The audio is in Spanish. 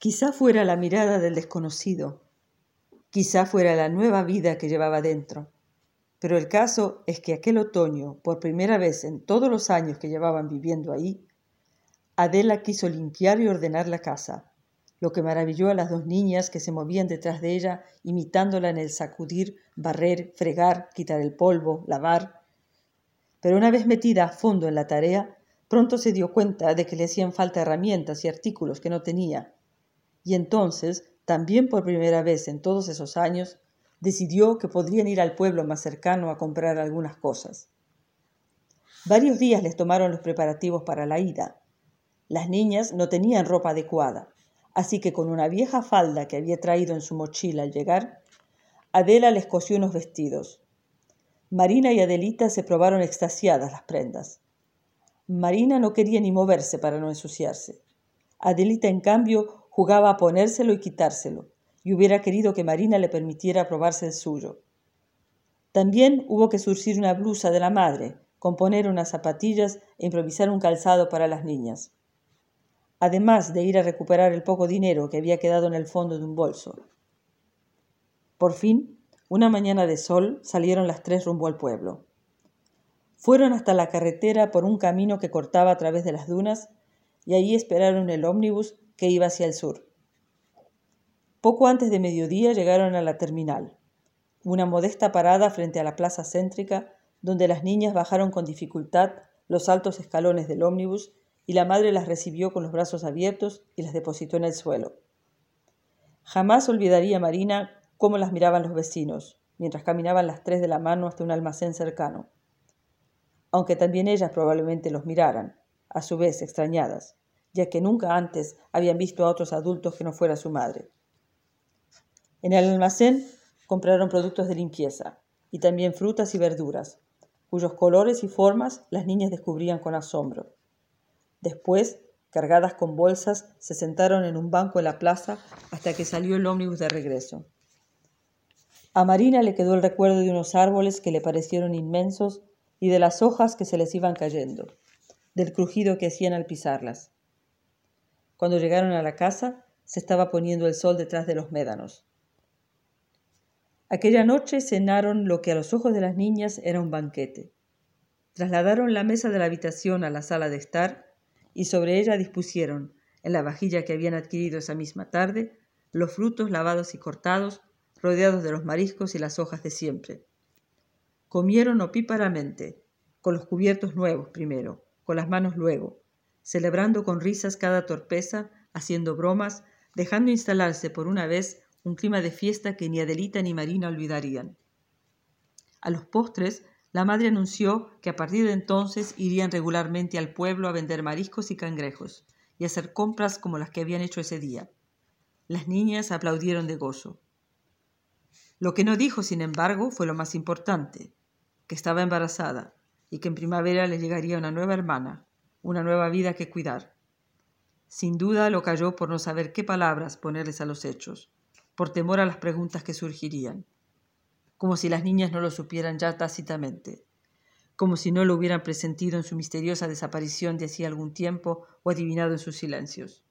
Quizá fuera la mirada del desconocido, quizá fuera la nueva vida que llevaba dentro. Pero el caso es que aquel otoño, por primera vez en todos los años que llevaban viviendo ahí, Adela quiso limpiar y ordenar la casa, lo que maravilló a las dos niñas que se movían detrás de ella, imitándola en el sacudir, barrer, fregar, quitar el polvo, lavar. Pero una vez metida a fondo en la tarea, pronto se dio cuenta de que le hacían falta herramientas y artículos que no tenía. Y entonces, también por primera vez en todos esos años, decidió que podrían ir al pueblo más cercano a comprar algunas cosas. Varios días les tomaron los preparativos para la ida. Las niñas no tenían ropa adecuada, así que con una vieja falda que había traído en su mochila al llegar, Adela les cosió unos vestidos. Marina y Adelita se probaron extasiadas las prendas. Marina no quería ni moverse para no ensuciarse. Adelita, en cambio, jugaba a ponérselo y quitárselo, y hubiera querido que Marina le permitiera probarse el suyo. También hubo que surcir una blusa de la madre, componer unas zapatillas e improvisar un calzado para las niñas, además de ir a recuperar el poco dinero que había quedado en el fondo de un bolso. Por fin, una mañana de sol, salieron las tres rumbo al pueblo. Fueron hasta la carretera por un camino que cortaba a través de las dunas y allí esperaron el ómnibus que iba hacia el sur. Poco antes de mediodía llegaron a la terminal, una modesta parada frente a la plaza céntrica donde las niñas bajaron con dificultad los altos escalones del ómnibus y la madre las recibió con los brazos abiertos y las depositó en el suelo. Jamás olvidaría Marina cómo las miraban los vecinos, mientras caminaban las tres de la mano hasta un almacén cercano aunque también ellas probablemente los miraran, a su vez extrañadas, ya que nunca antes habían visto a otros adultos que no fuera su madre. En el almacén compraron productos de limpieza y también frutas y verduras, cuyos colores y formas las niñas descubrían con asombro. Después, cargadas con bolsas, se sentaron en un banco en la plaza hasta que salió el ómnibus de regreso. A Marina le quedó el recuerdo de unos árboles que le parecieron inmensos y de las hojas que se les iban cayendo, del crujido que hacían al pisarlas. Cuando llegaron a la casa, se estaba poniendo el sol detrás de los médanos. Aquella noche cenaron lo que a los ojos de las niñas era un banquete. Trasladaron la mesa de la habitación a la sala de estar y sobre ella dispusieron, en la vajilla que habían adquirido esa misma tarde, los frutos lavados y cortados, rodeados de los mariscos y las hojas de siempre. Comieron opíparamente, con los cubiertos nuevos primero, con las manos luego, celebrando con risas cada torpeza, haciendo bromas, dejando instalarse por una vez un clima de fiesta que ni Adelita ni Marina olvidarían. A los postres, la madre anunció que a partir de entonces irían regularmente al pueblo a vender mariscos y cangrejos y hacer compras como las que habían hecho ese día. Las niñas aplaudieron de gozo. Lo que no dijo, sin embargo, fue lo más importante que estaba embarazada y que en primavera le llegaría una nueva hermana, una nueva vida que cuidar. Sin duda lo calló por no saber qué palabras ponerles a los hechos, por temor a las preguntas que surgirían, como si las niñas no lo supieran ya tácitamente, como si no lo hubieran presentido en su misteriosa desaparición de hacía algún tiempo o adivinado en sus silencios.